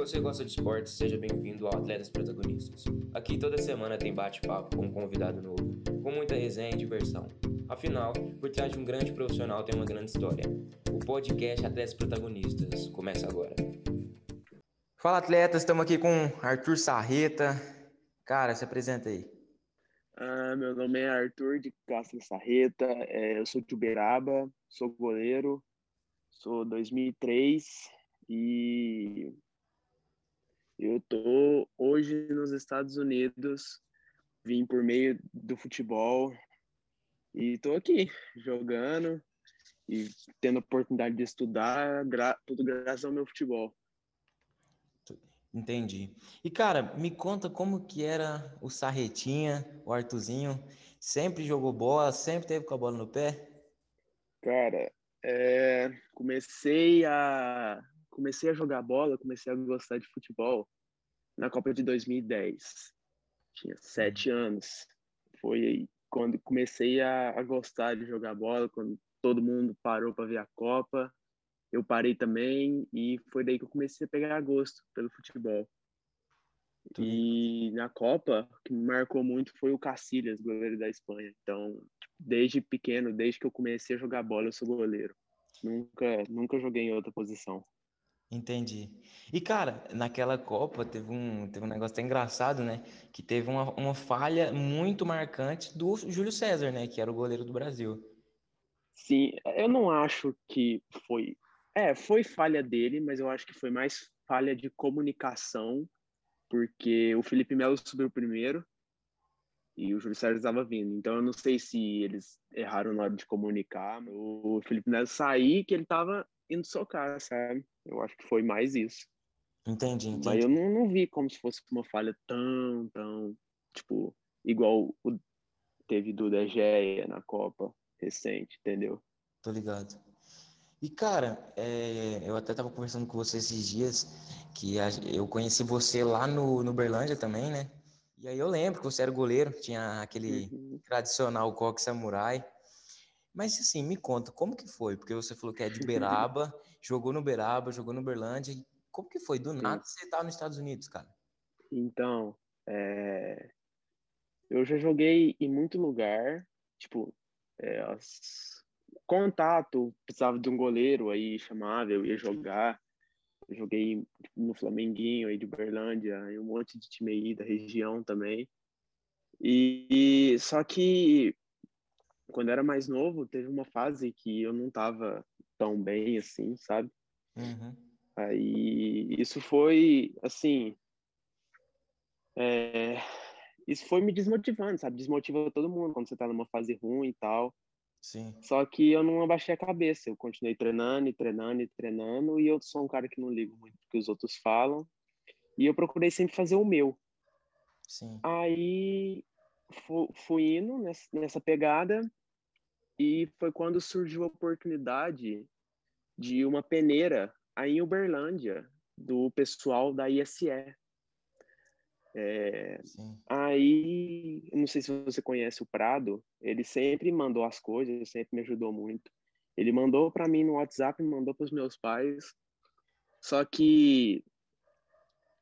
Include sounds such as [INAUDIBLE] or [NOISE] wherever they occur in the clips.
você gosta de esportes, seja bem-vindo ao Atletas Protagonistas. Aqui toda semana tem bate-papo com um convidado novo, com muita resenha e diversão. Afinal, por trás de um grande profissional tem uma grande história. O podcast Atletas Protagonistas começa agora. Fala, atletas, estamos aqui com Arthur Sarreta. Cara, se apresenta aí. Ah, meu nome é Arthur de Castro Sarreta, é, eu sou de Uberaba, sou goleiro, sou 2003 e eu tô hoje nos Estados Unidos, vim por meio do futebol e tô aqui jogando e tendo a oportunidade de estudar, gra tudo graças ao meu futebol. Entendi. E cara, me conta como que era o Sarretinha, o Artuzinho, sempre jogou bola, sempre teve com a bola no pé? Cara, é, comecei a comecei a jogar bola, comecei a gostar de futebol na Copa de 2010. Tinha sete anos. Foi aí quando comecei a, a gostar de jogar bola, quando todo mundo parou para ver a Copa. Eu parei também e foi daí que eu comecei a pegar gosto pelo futebol. E na Copa, o que me marcou muito foi o Cacilhas, goleiro da Espanha. Então, desde pequeno, desde que eu comecei a jogar bola, eu sou goleiro. Nunca, nunca joguei em outra posição. Entendi. E, cara, naquela Copa teve um, teve um negócio até engraçado, né? Que teve uma, uma falha muito marcante do Júlio César, né? Que era o goleiro do Brasil. Sim, eu não acho que foi. É, foi falha dele, mas eu acho que foi mais falha de comunicação, porque o Felipe Melo subiu primeiro e o Júlio César estava vindo. Então eu não sei se eles erraram na hora de comunicar. O Felipe Melo sair que ele estava indo socar, sabe? Eu acho que foi mais isso. Entendi, entendi. Mas eu não, não vi como se fosse uma falha tão, tão, tipo, igual o teve do De Gea na Copa recente, entendeu? Tô ligado. E, cara, é, eu até tava conversando com você esses dias, que a, eu conheci você lá no, no Berlândia também, né? E aí eu lembro que você era goleiro, tinha aquele uhum. tradicional coque samurai. Mas assim, me conta, como que foi? Porque você falou que é de Beraba, [LAUGHS] jogou no Beraba, jogou no Berlândia. Como que foi? Do nada você tá nos Estados Unidos, cara. Então, é... eu já joguei em muito lugar, tipo, é, as... contato, precisava de um goleiro, aí chamava, eu ia jogar. Eu joguei no Flamenguinho aí de Berlândia, e um monte de time aí da região também. E, e só que quando era mais novo, teve uma fase que eu não tava tão bem assim, sabe? Uhum. Aí isso foi assim. É, isso foi me desmotivando, sabe? Desmotiva todo mundo quando você tá numa fase ruim e tal. Sim. Só que eu não abaixei a cabeça, eu continuei treinando e treinando e treinando, e eu sou um cara que não ligo muito o que os outros falam, e eu procurei sempre fazer o meu. Sim. Aí fui indo nessa pegada, e foi quando surgiu a oportunidade de uma peneira aí em Uberlândia, do pessoal da ISE. É, aí, não sei se você conhece o Prado, ele sempre mandou as coisas, sempre me ajudou muito. Ele mandou para mim no WhatsApp, mandou para os meus pais. Só que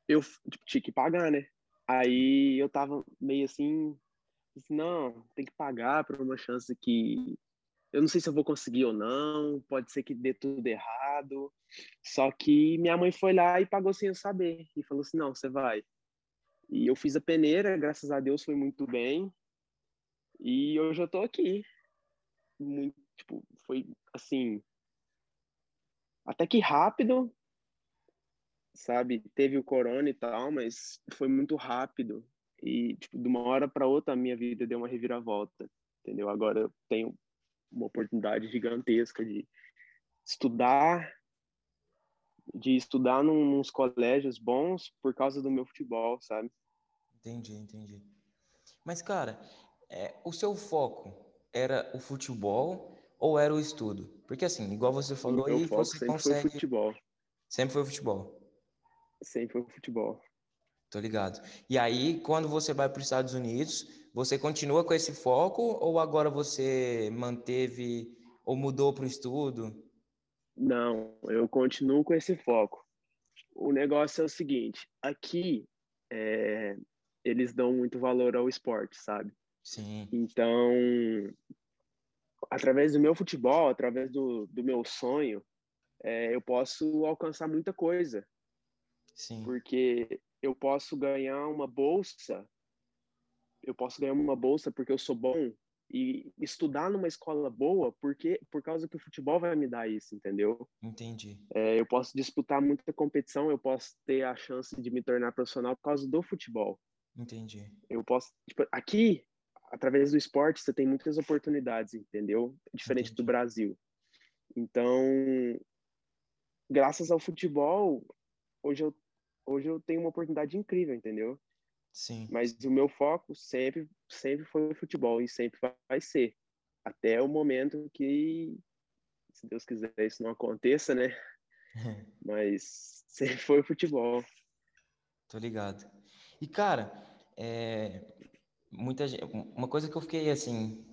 eu tipo, tinha que pagar, né? Aí eu tava meio assim, não, tem que pagar para uma chance que eu não sei se eu vou conseguir ou não, pode ser que dê tudo errado. Só que minha mãe foi lá e pagou sem eu saber. E falou assim: não, você vai. E eu fiz a peneira, graças a Deus foi muito bem. E hoje eu tô aqui. Muito, tipo, foi assim. Até que rápido, sabe? Teve o corona e tal, mas foi muito rápido. E, tipo, de uma hora para outra, a minha vida deu uma reviravolta, entendeu? Agora eu tenho uma oportunidade gigantesca de estudar, de estudar num, nos colégios bons por causa do meu futebol, sabe? Entendi, entendi. Mas, cara, é, o seu foco era o futebol ou era o estudo? Porque, assim, igual você falou aí, você sempre consegue... Foi futebol. Sempre foi futebol. Sempre foi futebol. Tô ligado. E aí, quando você vai para os Estados Unidos, você continua com esse foco ou agora você manteve ou mudou para o estudo? Não, eu continuo com esse foco. o negócio é o seguinte: aqui é, eles dão muito valor ao esporte, sabe? Sim. Então, através do meu futebol, através do, do meu sonho, é, eu posso alcançar muita coisa. Sim. Porque eu posso ganhar uma bolsa, eu posso ganhar uma bolsa porque eu sou bom e estudar numa escola boa porque por causa que o futebol vai me dar isso, entendeu? Entendi. É, eu posso disputar muita competição, eu posso ter a chance de me tornar profissional por causa do futebol. Entendi. Eu posso, tipo, aqui através do esporte você tem muitas oportunidades, entendeu? Diferente Entendi. do Brasil. Então, graças ao futebol, hoje eu hoje eu tenho uma oportunidade incrível, entendeu? Sim. Mas o meu foco sempre, sempre foi o futebol e sempre vai ser. Até o momento que, se Deus quiser, isso não aconteça, né? [LAUGHS] Mas sempre foi o futebol. Tô ligado. E, cara, é, muita gente, uma coisa que eu fiquei assim,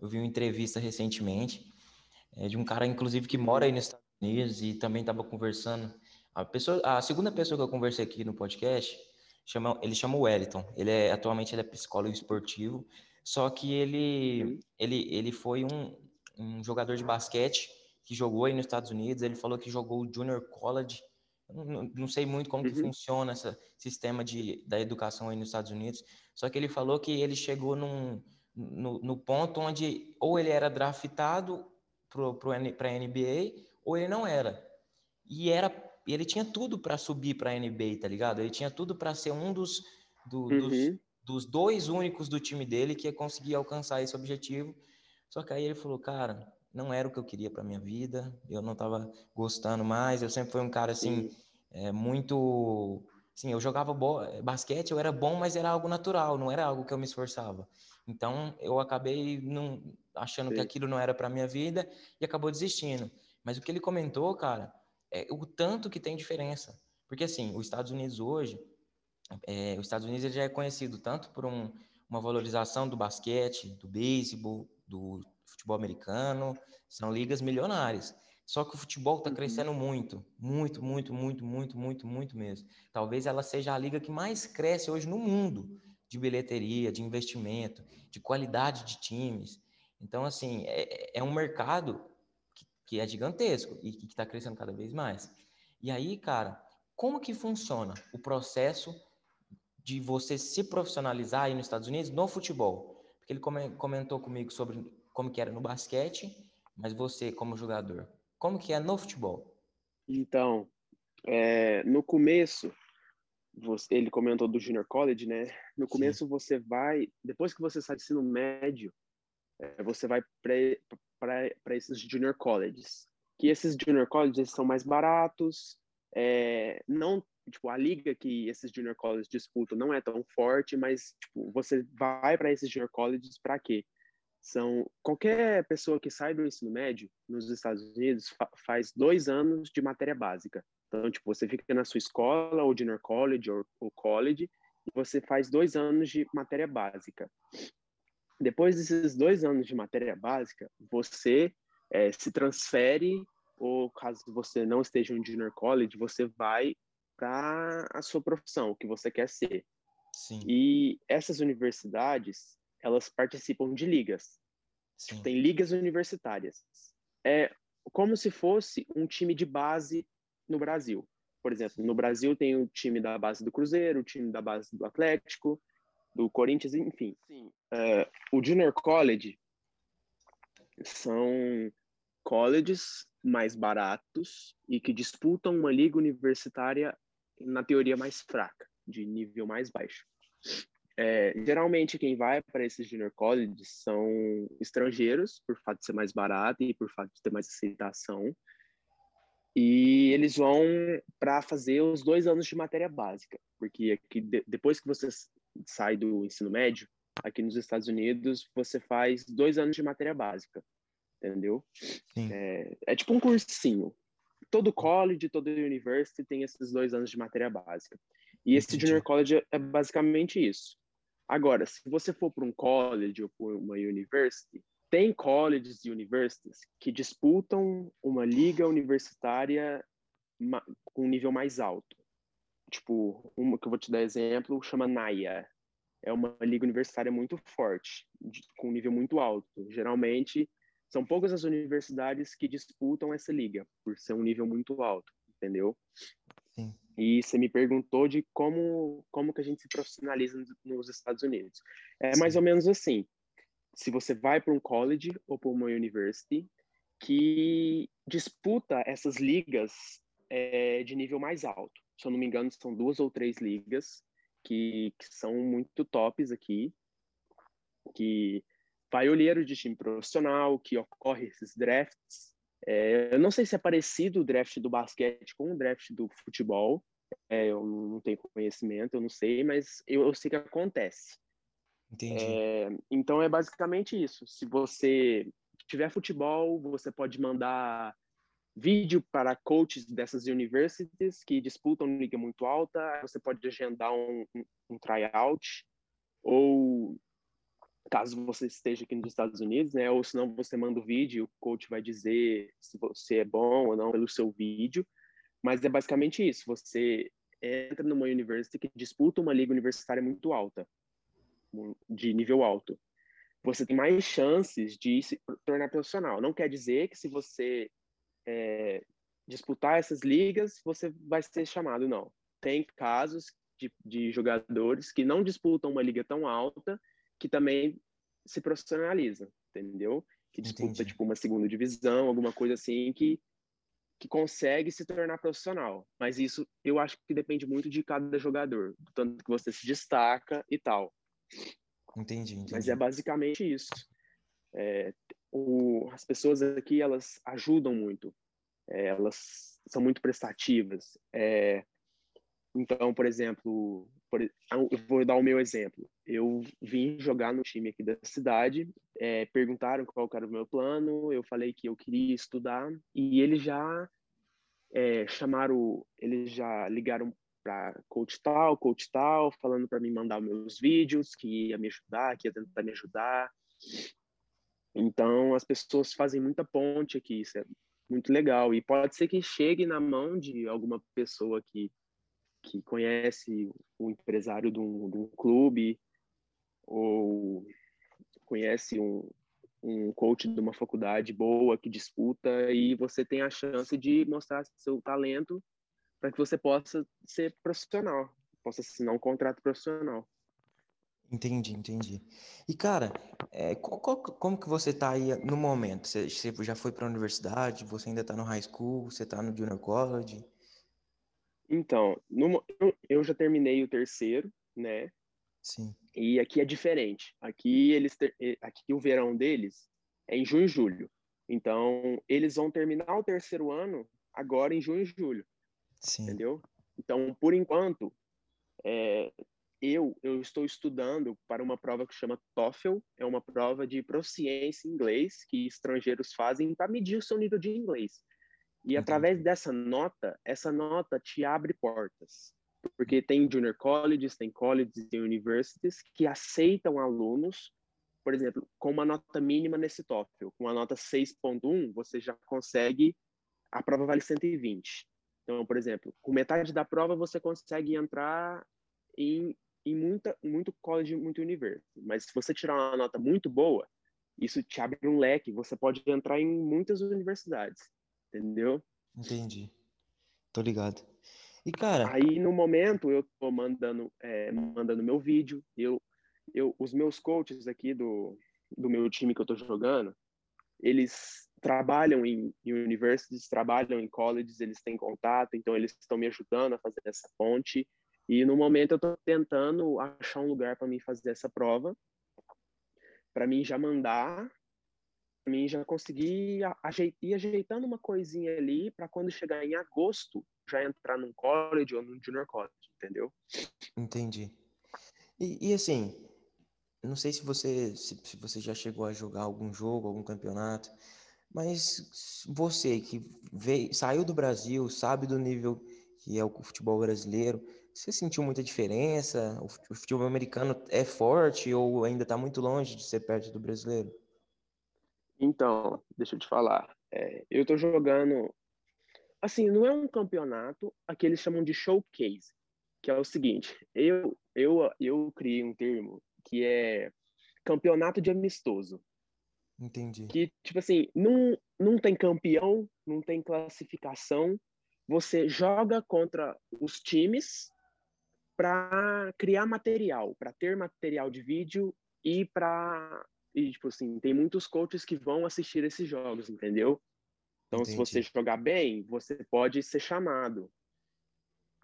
eu vi uma entrevista recentemente é, de um cara, inclusive, que mora aí nos Estados Unidos e também estava conversando. A, pessoa, a segunda pessoa que eu conversei aqui no podcast chama, ele chama Wellington. Ele é atualmente ele é psicólogo esportivo, só que ele uhum. ele ele foi um, um jogador de basquete que jogou aí nos Estados Unidos. Ele falou que jogou o Junior College. Não, não sei muito como uhum. que funciona esse sistema de, da educação aí nos Estados Unidos. Só que ele falou que ele chegou num, no, no ponto onde ou ele era draftado para a NBA ou ele não era. E era e ele tinha tudo para subir para a NBA, tá ligado? Ele tinha tudo para ser um dos, do, uhum. dos, dos dois únicos do time dele que ia conseguir alcançar esse objetivo. Só que aí ele falou, cara, não era o que eu queria para minha vida, eu não estava gostando mais, eu sempre fui um cara assim, é, muito. Sim, eu jogava basquete, eu era bom, mas era algo natural, não era algo que eu me esforçava. Então eu acabei não, achando Sim. que aquilo não era para minha vida e acabou desistindo. Mas o que ele comentou, cara, é o tanto que tem diferença. Porque, assim, os Estados Unidos hoje, é, os Estados Unidos já é conhecido tanto por um, uma valorização do basquete, do beisebol, do futebol americano, são ligas milionárias. Só que o futebol está uhum. crescendo muito, muito, muito, muito, muito, muito, muito mesmo. Talvez ela seja a liga que mais cresce hoje no mundo de bilheteria, de investimento, de qualidade de times. Então, assim, é, é um mercado que é gigantesco e que está crescendo cada vez mais. E aí, cara, como que funciona o processo de você se profissionalizar aí nos Estados Unidos no futebol? Porque ele comentou comigo sobre como que era no basquete, mas você como jogador, como que é no futebol? Então, é, no começo, você, ele comentou do Junior College, né? No começo Sim. você vai, depois que você sai do ensino médio, você vai para esses junior colleges. Que esses junior colleges são mais baratos, é, não tipo a liga que esses junior colleges disputam não é tão forte, mas tipo, você vai para esses junior colleges para quê? São qualquer pessoa que sai do ensino médio nos Estados Unidos fa faz dois anos de matéria básica. Então, tipo, você fica na sua escola, ou junior college, ou, ou college, e você faz dois anos de matéria básica. Depois desses dois anos de matéria básica, você é, se transfere, ou caso você não esteja em junior college, você vai para a sua profissão, o que você quer ser. Sim. E essas universidades, elas participam de ligas. Sim. Tem ligas universitárias. É como se fosse um time de base no Brasil. Por exemplo, no Brasil tem o time da base do Cruzeiro, o time da base do Atlético, do Corinthians, enfim. Sim. Uh, o Junior College são colleges mais baratos e que disputam uma liga universitária na teoria mais fraca, de nível mais baixo. É, geralmente quem vai para esses junior colleges são estrangeiros, por fato de ser mais barato e por fato de ter mais aceitação. E eles vão para fazer os dois anos de matéria básica, porque aqui, depois que você sai do ensino médio, aqui nos Estados Unidos, você faz dois anos de matéria básica, entendeu? É, é, tipo um cursinho. Todo college, todo university tem esses dois anos de matéria básica. E esse Entendi. junior college é basicamente isso. Agora, se você for para um college ou para uma university, tem colleges e universities que disputam uma liga universitária com um nível mais alto. Tipo, uma que eu vou te dar exemplo, chama NAIA. É uma liga universitária muito forte, de, com um nível muito alto. Geralmente, são poucas as universidades que disputam essa liga, por ser um nível muito alto, entendeu? Sim. E você me perguntou de como, como que a gente se profissionaliza nos Estados Unidos. É Sim. mais ou menos assim. Se você vai para um college ou para uma university que disputa essas ligas é, de nível mais alto. Se eu não me engano, são duas ou três ligas que, que são muito tops aqui, que vai olheiro de time profissional, que ocorre esses drafts é, eu não sei se é parecido o draft do basquete com o draft do futebol. É, eu não tenho conhecimento, eu não sei, mas eu, eu sei que acontece. Entendi. É, então é basicamente isso. Se você tiver futebol, você pode mandar vídeo para coaches dessas universities que disputam liga muito alta. Você pode agendar um, um, um tryout ou caso você esteja aqui nos Estados Unidos, né? Ou se não, você manda o vídeo, o coach vai dizer se você é bom ou não pelo seu vídeo. Mas é basicamente isso. Você entra numa university que disputa uma liga universitária muito alta, de nível alto. Você tem mais chances de se tornar profissional. Não quer dizer que se você é, disputar essas ligas, você vai ser chamado, não. Tem casos de, de jogadores que não disputam uma liga tão alta que também se profissionaliza, entendeu? Que disputa Entendi. tipo uma segunda divisão, alguma coisa assim que que consegue se tornar profissional. Mas isso eu acho que depende muito de cada jogador, do tanto que você se destaca e tal. Entendi. entendi. Mas é basicamente isso. É, o, as pessoas aqui elas ajudam muito, é, elas são muito prestativas. É, então, por exemplo, por, eu vou dar o meu exemplo. Eu vim jogar no time aqui da cidade, é, perguntaram qual era o meu plano, eu falei que eu queria estudar e eles já é, chamaram, eles já ligaram para coach tal, coach tal, falando para mim mandar meus vídeos, que ia me ajudar, que ia tentar me ajudar. Então, as pessoas fazem muita ponte aqui, isso é muito legal. E pode ser que chegue na mão de alguma pessoa que que conhece o empresário de um, de um clube ou conhece um, um coach de uma faculdade boa que disputa e você tem a chance de mostrar seu talento para que você possa ser profissional, possa assinar um contrato profissional. Entendi, entendi. E cara, é, qual, qual, como que você está aí no momento? Você, você já foi para a universidade? Você ainda está no high school? Você está no junior college? Então, no, eu já terminei o terceiro, né? Sim. E aqui é diferente. Aqui eles ter, aqui o verão deles é em junho e julho. Então, eles vão terminar o terceiro ano agora em junho e julho. Sim. Entendeu? Então, por enquanto, é, eu eu estou estudando para uma prova que chama TOEFL, é uma prova de proficiência em inglês que estrangeiros fazem para medir o seu nível de inglês. E através dessa nota, essa nota te abre portas. Porque tem junior colleges, tem colleges e universities que aceitam alunos, por exemplo, com uma nota mínima nesse TOEFL. Com a nota 6.1, você já consegue, a prova vale 120. Então, por exemplo, com metade da prova você consegue entrar em, em muita, muito college, muito university. Mas se você tirar uma nota muito boa, isso te abre um leque, você pode entrar em muitas universidades entendeu? Entendi. Tô ligado. E cara, aí no momento eu tô mandando é, mandando meu vídeo, eu eu os meus coaches aqui do do meu time que eu tô jogando, eles trabalham em, em universities, trabalham em colleges, eles têm contato, então eles estão me ajudando a fazer essa ponte. E no momento eu estou tentando achar um lugar para mim fazer essa prova, para mim já mandar mim já consegui ir ajeitando uma coisinha ali para quando chegar em agosto já entrar num college ou num junior college, entendeu? Entendi. E, e assim, não sei se você se, se, você já chegou a jogar algum jogo, algum campeonato, mas você que veio, saiu do Brasil, sabe do nível que é o futebol brasileiro, você sentiu muita diferença? O futebol americano é forte ou ainda está muito longe de ser perto do brasileiro? Então, deixa eu te falar. É, eu tô jogando. Assim, não é um campeonato, aqui eles chamam de showcase. que é o seguinte, eu, eu, eu criei um termo que é campeonato de amistoso. Entendi. Que, tipo assim, não, não tem campeão, não tem classificação, você joga contra os times para criar material, para ter material de vídeo e para e tipo assim, tem muitos coaches que vão assistir esses jogos, entendeu? Então, Entendi. se você jogar bem, você pode ser chamado.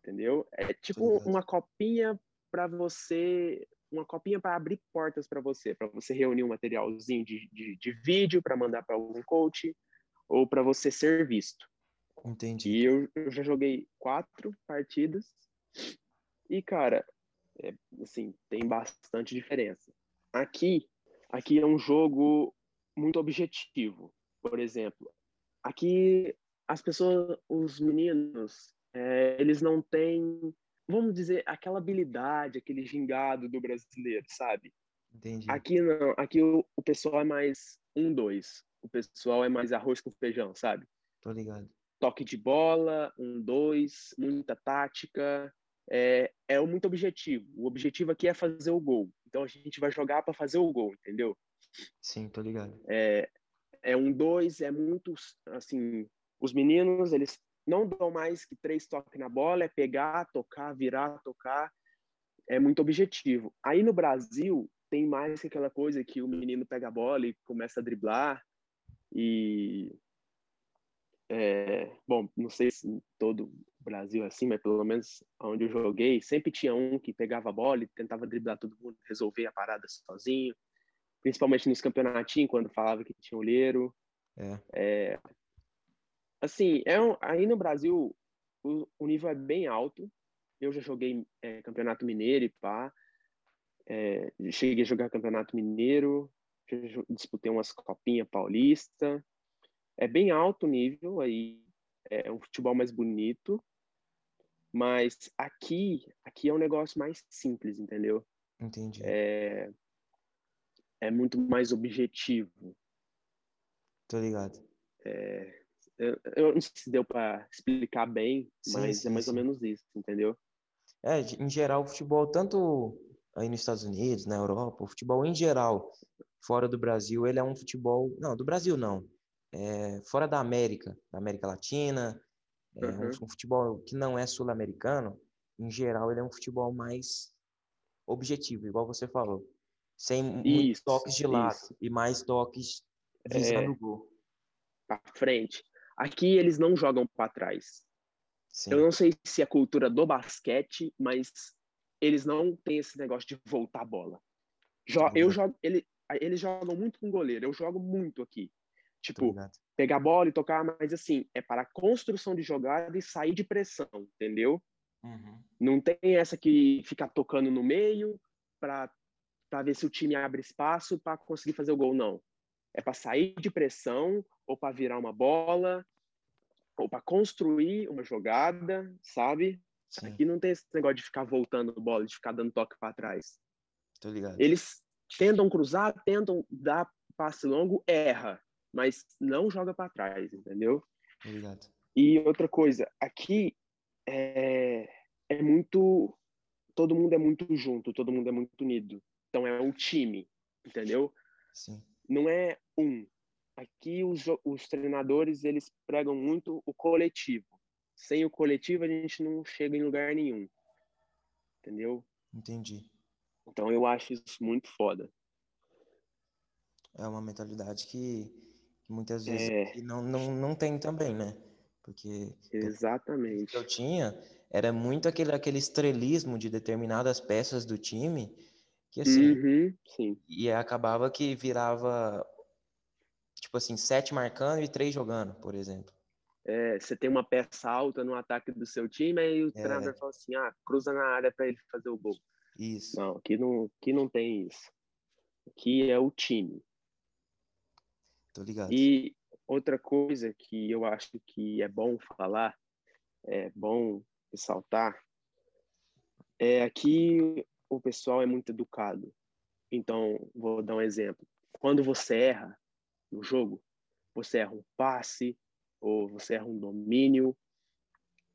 Entendeu? É tipo uma copinha para você, uma copinha para abrir portas para você, para você reunir um materialzinho de, de, de vídeo para mandar para algum coach ou para você ser visto. Entendi. E eu, eu já joguei quatro partidas e, cara, é, assim, tem bastante diferença. Aqui, aqui é um jogo muito objetivo. Por exemplo, aqui as pessoas, os meninos, é, eles não têm, vamos dizer, aquela habilidade, aquele gingado do brasileiro, sabe? Entendi. Aqui não, aqui o, o pessoal é mais um, dois. O pessoal é mais arroz com feijão, sabe? Tô ligado toque de bola, um, dois, muita tática, é, é muito objetivo. O objetivo aqui é fazer o gol. Então a gente vai jogar para fazer o gol, entendeu? Sim, tô ligado. É, é um dois, é muito assim. Os meninos eles não dão mais que três toques na bola, é pegar, tocar, virar, tocar. É muito objetivo. Aí no Brasil tem mais que aquela coisa que o menino pega a bola e começa a driblar e é, bom, não sei se todo Brasil assim, mas pelo menos onde eu joguei, sempre tinha um que pegava a bola e tentava driblar todo mundo, resolver a parada sozinho. Principalmente nos campeonatinhos, quando falava que tinha olheiro. É. é assim, é um, aí no Brasil o, o, nível é bem alto. Eu já joguei é, campeonato mineiro e pá. É, cheguei a jogar campeonato mineiro, disputei umas copinhas paulista é bem alto nível aí, é um futebol mais bonito, mas aqui, aqui é um negócio mais simples, entendeu? Entendi. É, é muito mais objetivo. Tô ligado. É, eu, eu, não sei se deu para explicar bem, sim, mas sim, é mais sim. ou menos isso, entendeu? É, em geral, o futebol, tanto aí nos Estados Unidos, na Europa, o futebol em geral, fora do Brasil, ele é um futebol. Não, do Brasil não é, fora da América, da América Latina, é, uhum. um, futebol que não é sul-americano, em geral, ele é um futebol mais objetivo, igual você falou. Sem isso, toques de lado isso. e mais toques visando é, o gol. Para frente. Aqui eles não jogam para trás. Sim. Eu não sei se é cultura do basquete, mas eles não têm esse negócio de voltar a bola. Jo eu jogo, ele, eles jogam muito com goleiro. Eu jogo muito aqui. Tipo, pegar a bola e tocar, mas assim, é para construção de jogada e sair de pressão, entendeu? Uhum. Não tem essa que ficar tocando no meio para ver se o time abre espaço para conseguir fazer o gol, não. É para sair de pressão ou para virar uma bola ou para construir uma jogada, sabe? Sim. Aqui não tem esse negócio de ficar voltando a bola, de ficar dando toque para trás. Tô ligado. Eles tentam cruzar, tentam dar passe longo, erra mas não joga para trás, entendeu? Obrigado. E outra coisa, aqui é, é muito. Todo mundo é muito junto, todo mundo é muito unido. Então é um time, entendeu? Sim. Não é um. Aqui os, os treinadores eles pregam muito o coletivo. Sem o coletivo a gente não chega em lugar nenhum. Entendeu? Entendi. Então eu acho isso muito foda. É uma mentalidade que muitas vezes é. não, não, não tem também, né? Porque exatamente que eu tinha era muito aquele, aquele estrelismo de determinadas peças do time que assim uhum, sim. e acabava que virava tipo assim sete marcando e três jogando, por exemplo. É, você tem uma peça alta no ataque do seu time e o é. treinador fala assim, ah, cruza na área para ele fazer o gol. Isso. Não, aqui não, aqui não tem isso. Aqui é o time. Tô ligado. E outra coisa que eu acho que é bom falar, é bom ressaltar, é que o pessoal é muito educado. Então, vou dar um exemplo. Quando você erra no jogo, você erra um passe ou você erra um domínio,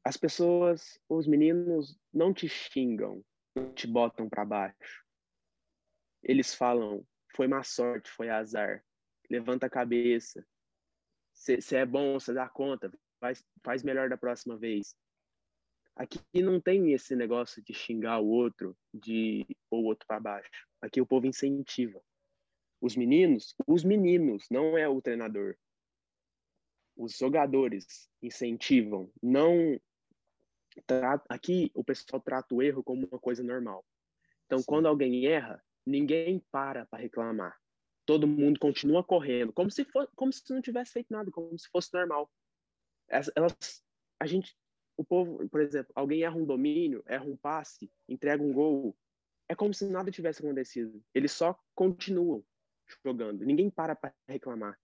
as pessoas, os meninos não te xingam, não te botam para baixo. Eles falam, foi má sorte, foi azar. Levanta a cabeça. Se é bom, você dá conta, faz, faz melhor da próxima vez. Aqui não tem esse negócio de xingar o outro, de pôr o outro para baixo. Aqui o povo incentiva. Os meninos, os meninos, não é o treinador. Os jogadores incentivam, não aqui o pessoal trata o erro como uma coisa normal. Então, Sim. quando alguém erra, ninguém para para reclamar. Todo mundo continua correndo, como se for, como se não tivesse feito nada, como se fosse normal. Elas, a gente, o povo, por exemplo, alguém erra um domínio, erra um passe, entrega um gol, é como se nada tivesse acontecido. Eles só continuam jogando. Ninguém para para reclamar.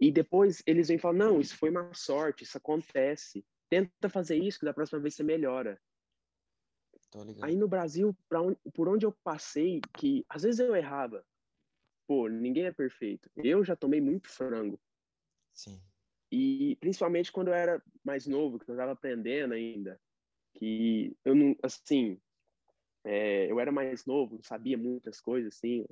E depois eles vêm falar: não, isso foi uma sorte, isso acontece tenta fazer isso que da próxima vez você melhora. Aí no Brasil, onde, por onde eu passei, que às vezes eu errava. Pô, ninguém é perfeito. Eu já tomei muito frango. Sim. E principalmente quando eu era mais novo, que eu estava aprendendo ainda, que eu não, assim, é, eu era mais novo, não sabia muitas coisas, assim.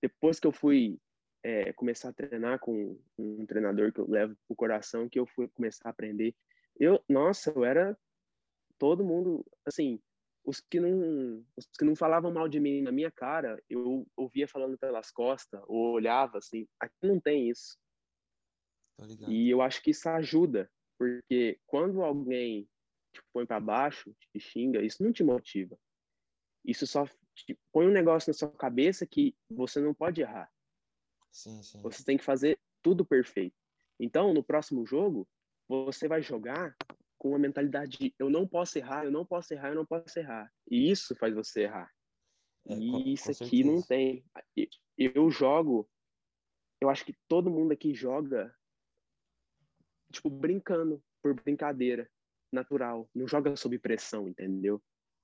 Depois que eu fui é, começar a treinar com um treinador que eu levo pro coração, que eu fui começar a aprender eu, nossa, eu era todo mundo, assim, os que não, os que não falavam mal de mim na minha cara, eu ouvia falando pelas costas, ou olhava assim, aqui não tem isso. E eu acho que isso ajuda, porque quando alguém te põe para baixo, te xinga, isso não te motiva. Isso só te põe um negócio na sua cabeça que você não pode errar. Sim, sim. Você tem que fazer tudo perfeito. Então, no próximo jogo, você vai jogar com uma mentalidade de eu não posso errar, eu não posso errar, eu não posso errar. E isso faz você errar. É, e com, isso com aqui não tem. Eu jogo, eu acho que todo mundo aqui joga tipo brincando, por brincadeira, natural, não joga sob pressão, entendeu?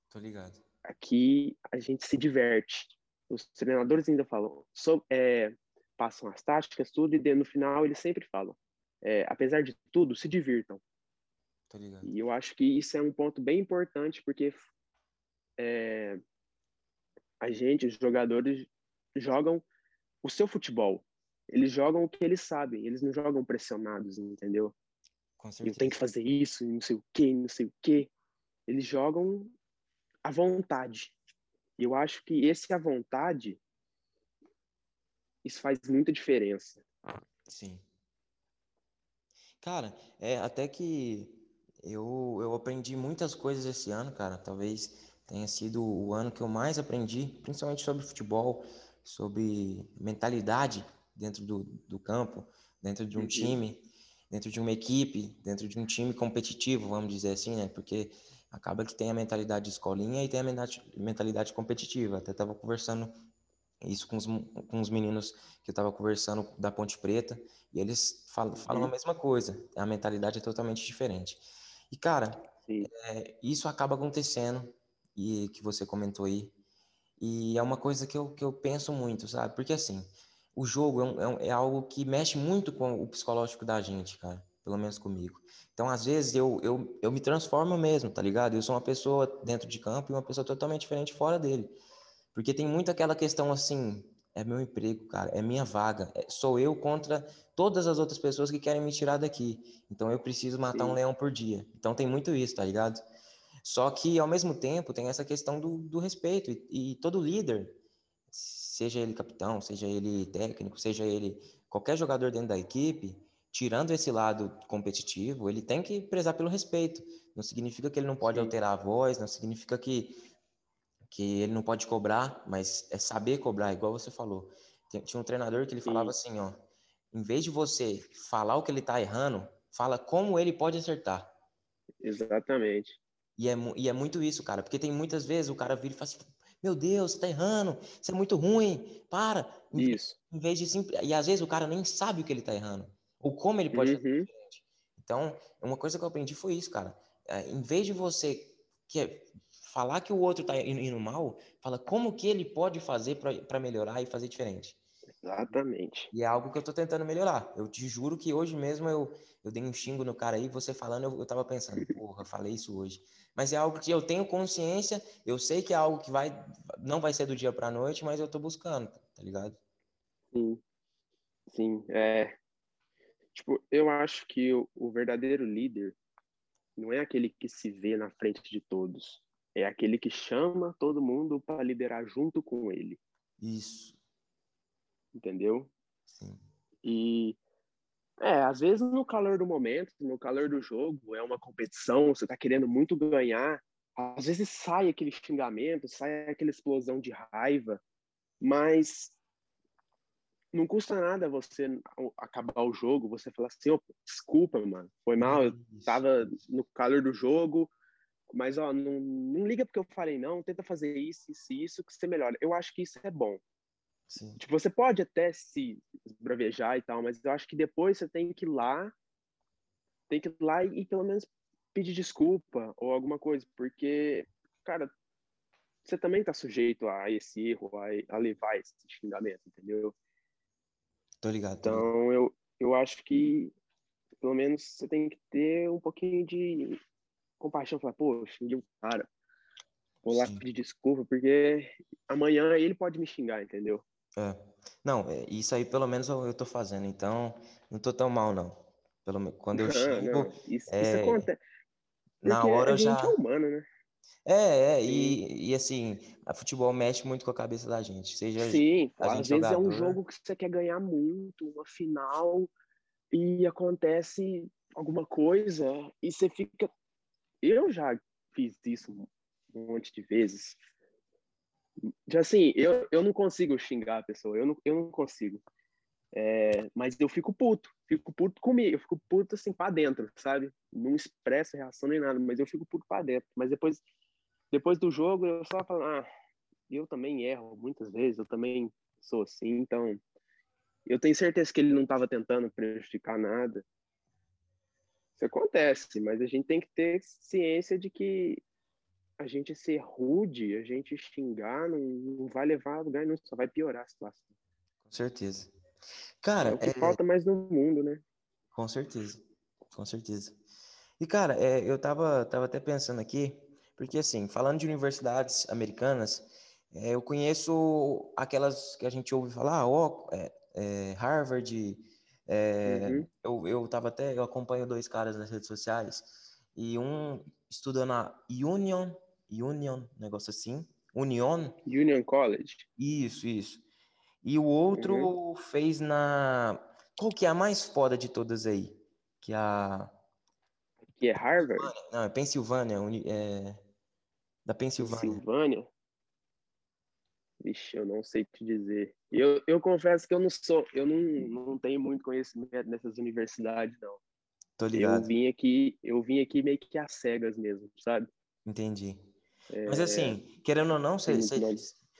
Tô ligado. Aqui a gente se diverte. Os treinadores ainda falam, so, é, passam as táticas, tudo, e no final eles sempre falam: é, apesar de tudo, se divirtam. E eu acho que isso é um ponto bem importante, porque é, a gente, os jogadores, jogam o seu futebol. Eles jogam o que eles sabem, eles não jogam pressionados, entendeu? Eu tenho que fazer isso, não sei o quê, não sei o quê. Eles jogam à vontade. E eu acho que esse à vontade, isso faz muita diferença. Sim. Cara, é até que eu, eu aprendi muitas coisas esse ano, cara. Talvez tenha sido o ano que eu mais aprendi, principalmente sobre futebol, sobre mentalidade dentro do, do campo, dentro de um time, dentro de uma equipe, dentro de um time competitivo, vamos dizer assim, né? Porque acaba que tem a mentalidade de escolinha e tem a mentalidade competitiva. Até estava conversando isso com os, com os meninos que eu estava conversando da Ponte Preta, e eles falam, falam a uhum. mesma coisa, a mentalidade é totalmente diferente. E, cara, é, isso acaba acontecendo, e que você comentou aí, e é uma coisa que eu, que eu penso muito, sabe? Porque, assim, o jogo é, um, é, é algo que mexe muito com o psicológico da gente, cara, pelo menos comigo. Então, às vezes, eu, eu, eu me transformo mesmo, tá ligado? Eu sou uma pessoa dentro de campo e uma pessoa totalmente diferente fora dele. Porque tem muito aquela questão assim, é meu emprego, cara, é minha vaga, é, sou eu contra todas as outras pessoas que querem me tirar daqui. Então eu preciso matar Sim. um leão por dia. Então tem muito isso, tá ligado? Só que ao mesmo tempo tem essa questão do, do respeito e, e todo líder, seja ele capitão, seja ele técnico, seja ele qualquer jogador dentro da equipe, tirando esse lado competitivo, ele tem que prezar pelo respeito. Não significa que ele não pode Sim. alterar a voz, não significa que que ele não pode cobrar, mas é saber cobrar, igual você falou. Tinha um treinador que ele falava assim, ó, em vez de você falar o que ele tá errando, fala como ele pode acertar. Exatamente. E é, e é muito isso, cara, porque tem muitas vezes o cara vira e fala assim, meu Deus, você tá errando, você é muito ruim, para. Isso. Em vez de simples... E às vezes o cara nem sabe o que ele tá errando, ou como ele pode uhum. Então, uma coisa que eu aprendi foi isso, cara. É, em vez de você que é falar que o outro está indo mal, fala como que ele pode fazer para melhorar e fazer diferente. Exatamente. E é algo que eu estou tentando melhorar. Eu te juro que hoje mesmo eu, eu dei um xingo no cara aí, você falando, eu, eu tava pensando, [LAUGHS] porra, falei isso hoje. Mas é algo que eu tenho consciência, eu sei que é algo que vai, não vai ser do dia pra noite, mas eu tô buscando, tá ligado? Sim, sim, é. Tipo, eu acho que o, o verdadeiro líder não é aquele que se vê na frente de todos, é aquele que chama todo mundo para liderar junto com ele. Isso. Entendeu? Sim. E é, às vezes no calor do momento, no calor do jogo, é uma competição, você tá querendo muito ganhar, às vezes sai aquele xingamento, sai aquela explosão de raiva, mas não custa nada você acabar o jogo, você falar assim, oh, desculpa, mano, foi mal, eu tava no calor do jogo, mas ó, não, não liga porque eu falei não, tenta fazer isso, isso, isso, que você melhora. Eu acho que isso é bom. Sim. Tipo, você pode até se bravejar e tal, mas eu acho que depois você tem que ir lá, tem que ir lá e, e pelo menos pedir desculpa ou alguma coisa, porque, cara, você também tá sujeito a esse erro, a, a levar esse xingamento, entendeu? Tô ligado. Tô então, ligado. Eu, eu acho que, pelo menos, você tem que ter um pouquinho de compaixão. Falar, pô, xinguei o cara. Vou lá Sim. pedir desculpa, porque amanhã ele pode me xingar, entendeu? É. Não, é, isso aí pelo menos eu, eu tô fazendo, então não tô tão mal, não. Pelo, quando eu xingo. Não, isso, é, isso acontece. Na hora eu já. Gente é humano, né? É, é, e, e assim, a futebol mexe muito com a cabeça da gente. Seja Sim, a às vezes jogador... é um jogo que você quer ganhar muito, uma final, e acontece alguma coisa, e você fica. Eu já fiz isso um monte de vezes. Assim, eu, eu não consigo xingar a pessoa, eu não, eu não consigo. É, mas eu fico puto, fico puto comigo, eu fico puto assim pra dentro, sabe? Não expresso reação nem nada, mas eu fico puto pra dentro. Mas depois, depois do jogo, eu só falo, ah, eu também erro muitas vezes, eu também sou assim, então eu tenho certeza que ele não estava tentando prejudicar nada. Isso acontece, mas a gente tem que ter ciência de que a gente ser rude, a gente xingar, não, não vai levar a lugar, não, só vai piorar a situação. Com certeza. Cara, é o que é... falta mais no mundo, né? Com certeza, com certeza. E, cara, é, eu tava, tava até pensando aqui, porque, assim, falando de universidades americanas, é, eu conheço aquelas que a gente ouve falar, ó, oh, é, Harvard, é, uhum. eu, eu tava até, eu acompanho dois caras nas redes sociais, e um estuda na Union Union, negócio assim. Union. Union College. Isso, isso. E o outro uhum. fez na. Qual que é a mais foda de todas aí? Que é a. Que é Harvard? Não, é Pensilvânia. É... Da Pensilvânia. Pensilvânia? Vixe, eu não sei te dizer. Eu, eu confesso que eu não sou, eu não, não tenho muito conhecimento nessas universidades, não. Tô ligado. Eu vim aqui, eu vim aqui meio que às cegas mesmo, sabe? Entendi. Mas assim, querendo ou não, você,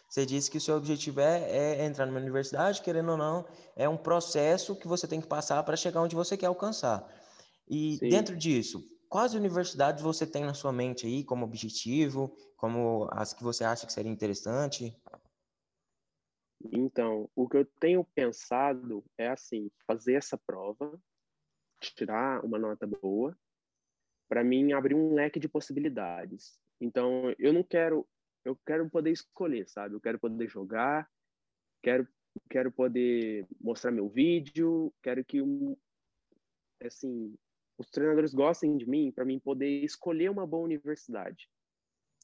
você disse que o seu objetivo é, é, entrar numa universidade, querendo ou não, é um processo que você tem que passar para chegar onde você quer alcançar. E Sim. dentro disso, quais universidades você tem na sua mente aí como objetivo, como as que você acha que seria interessante? Então, o que eu tenho pensado é assim, fazer essa prova, tirar uma nota boa, para mim abrir um leque de possibilidades. Então, eu não quero, eu quero poder escolher, sabe? Eu quero poder jogar, quero, quero poder mostrar meu vídeo, quero que, assim, os treinadores gostem de mim para mim poder escolher uma boa universidade,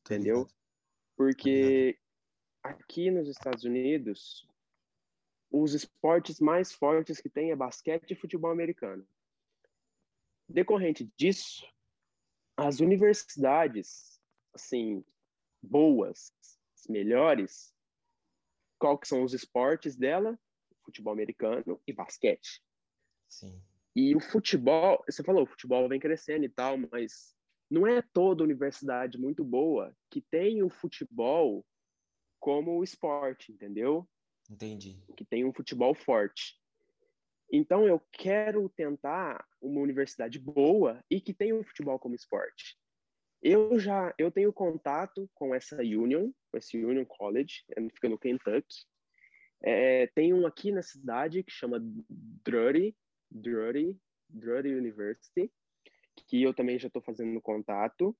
entendeu? Porque aqui nos Estados Unidos, os esportes mais fortes que tem é basquete e futebol americano. Decorrente disso, as universidades assim, boas, melhores, qual que são os esportes dela? Futebol americano e basquete. Sim. E o futebol, você falou, o futebol vem crescendo e tal, mas não é toda universidade muito boa que tem o futebol como esporte, entendeu? Entendi. Que tem um futebol forte. Então eu quero tentar uma universidade boa e que tenha o futebol como esporte. Eu já eu tenho contato com essa Union, com esse Union College, fica no Kentucky. É, tem um aqui na cidade que chama Drury, Drury Drury University, que eu também já estou fazendo contato.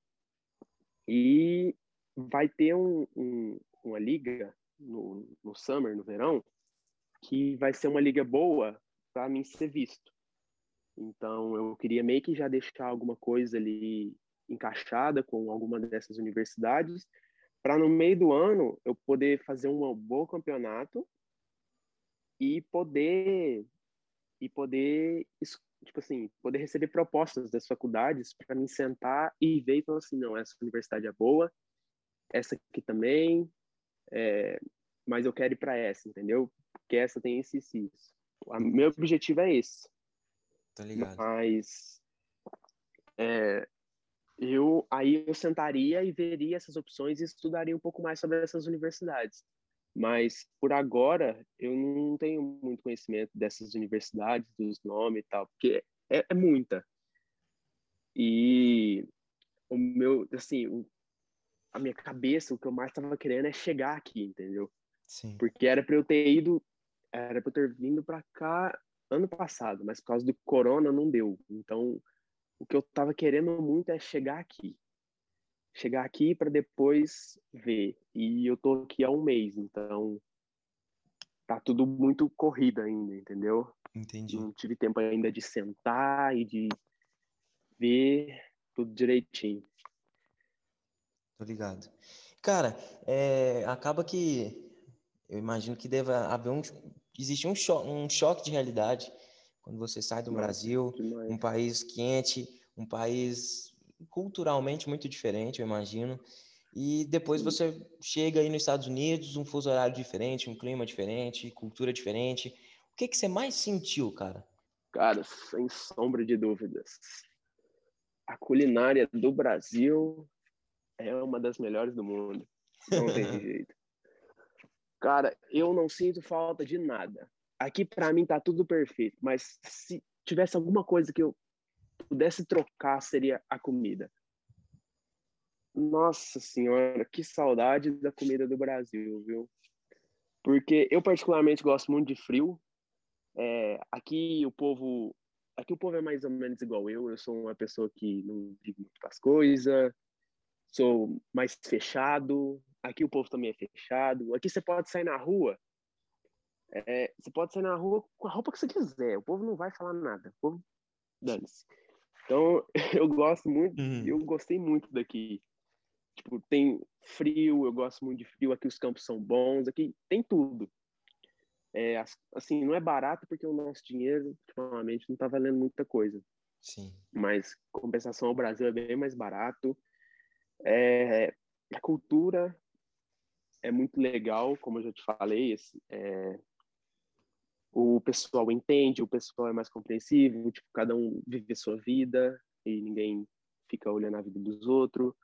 E vai ter um, um, uma liga no, no summer, no verão, que vai ser uma liga boa para mim ser visto. Então, eu queria meio que já deixar alguma coisa ali encaixada com alguma dessas universidades, para no meio do ano eu poder fazer um bom campeonato e poder e poder tipo assim poder receber propostas das faculdades para me sentar e ver e falar assim não essa universidade é boa essa aqui também é, mas eu quero ir para essa entendeu porque essa tem esse isso meu objetivo é esse Tá ligado. Mas é, eu aí eu sentaria e veria essas opções e estudaria um pouco mais sobre essas universidades. Mas por agora eu não tenho muito conhecimento dessas universidades, dos nomes e tal, porque é, é muita. E o meu, assim, o, a minha cabeça, o que eu mais estava querendo é chegar aqui, entendeu? Sim. Porque era para eu ter ido, era para eu ter vindo para cá ano passado, mas por causa do corona não deu. Então, o que eu tava querendo muito é chegar aqui. Chegar aqui para depois ver. E eu tô aqui há um mês, então tá tudo muito corrido ainda, entendeu? Entendi. Não tive tempo ainda de sentar e de ver tudo direitinho. Tô ligado. Cara, é, acaba que eu imagino que deve haver um, existe um, cho um choque de realidade quando você sai do Brasil, um país quente, um país culturalmente muito diferente, eu imagino. E depois você chega aí nos Estados Unidos, um fuso horário diferente, um clima diferente, cultura diferente. O que, que você mais sentiu, cara? Cara, sem sombra de dúvidas. A culinária do Brasil é uma das melhores do mundo. Não tem [LAUGHS] jeito. Cara, eu não sinto falta de nada. Aqui para mim tá tudo perfeito, mas se tivesse alguma coisa que eu pudesse trocar seria a comida. Nossa senhora, que saudade da comida do Brasil, viu? Porque eu particularmente gosto muito de frio. É, aqui o povo, aqui o povo é mais ou menos igual eu. Eu sou uma pessoa que não liga muito para as coisas, sou mais fechado, Aqui o povo também é fechado. Aqui você pode sair na rua. É, você pode sair na rua com a roupa que você quiser. O povo não vai falar nada. O povo dane-se. Então, [LAUGHS] eu gosto muito, uhum. eu gostei muito daqui. Tipo, tem frio, eu gosto muito de frio. Aqui os campos são bons, aqui tem tudo. É, assim, não é barato porque o nosso dinheiro, ultimamente, não tá valendo muita coisa. Sim. Mas, compensação ao Brasil é bem mais barato. É, a cultura é muito legal, como eu já te falei, esse, é, o pessoal entende, o pessoal é mais compreensivo, tipo, cada um vive a sua vida e ninguém fica olhando a vida dos outros.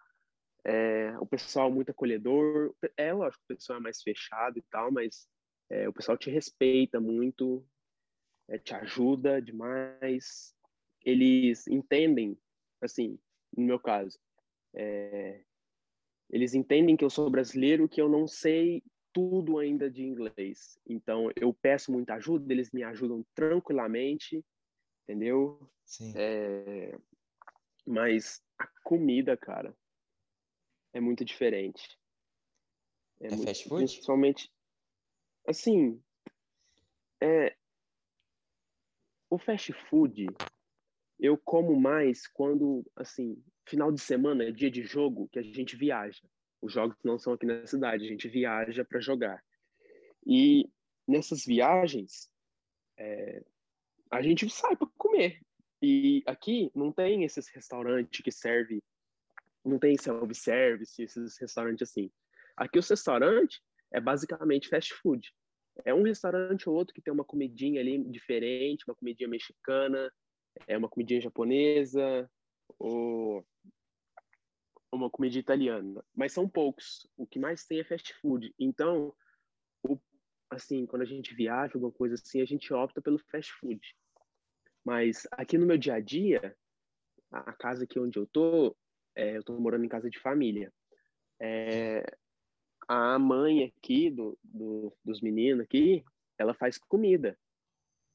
É, o pessoal é muito acolhedor, é lógico, o pessoal é mais fechado e tal, mas é, o pessoal te respeita muito, é, te ajuda demais, eles entendem, assim, no meu caso, é, eles entendem que eu sou brasileiro, que eu não sei tudo ainda de inglês. Então, eu peço muita ajuda, eles me ajudam tranquilamente, entendeu? Sim. É... Mas a comida, cara, é muito diferente. É, é muito, fast food? Principalmente, assim, é... o fast food eu como mais quando, assim, final de semana é dia de jogo que a gente viaja. Os jogos não são aqui na cidade, a gente viaja para jogar. E nessas viagens, é, a gente sai para comer. E aqui não tem esses restaurantes que serve, não tem self-service, esses restaurantes assim. Aqui os restaurantes é basicamente fast food. É um restaurante ou outro que tem uma comidinha ali diferente, uma comidinha mexicana, é uma comidinha japonesa, ou uma comida italiana, mas são poucos. O que mais tem é fast food. Então, o, assim, quando a gente viaja, alguma coisa assim, a gente opta pelo fast food. Mas aqui no meu dia a dia, a casa aqui onde eu tô, é, eu tô morando em casa de família. É, a mãe aqui do, do, dos meninos aqui, ela faz comida.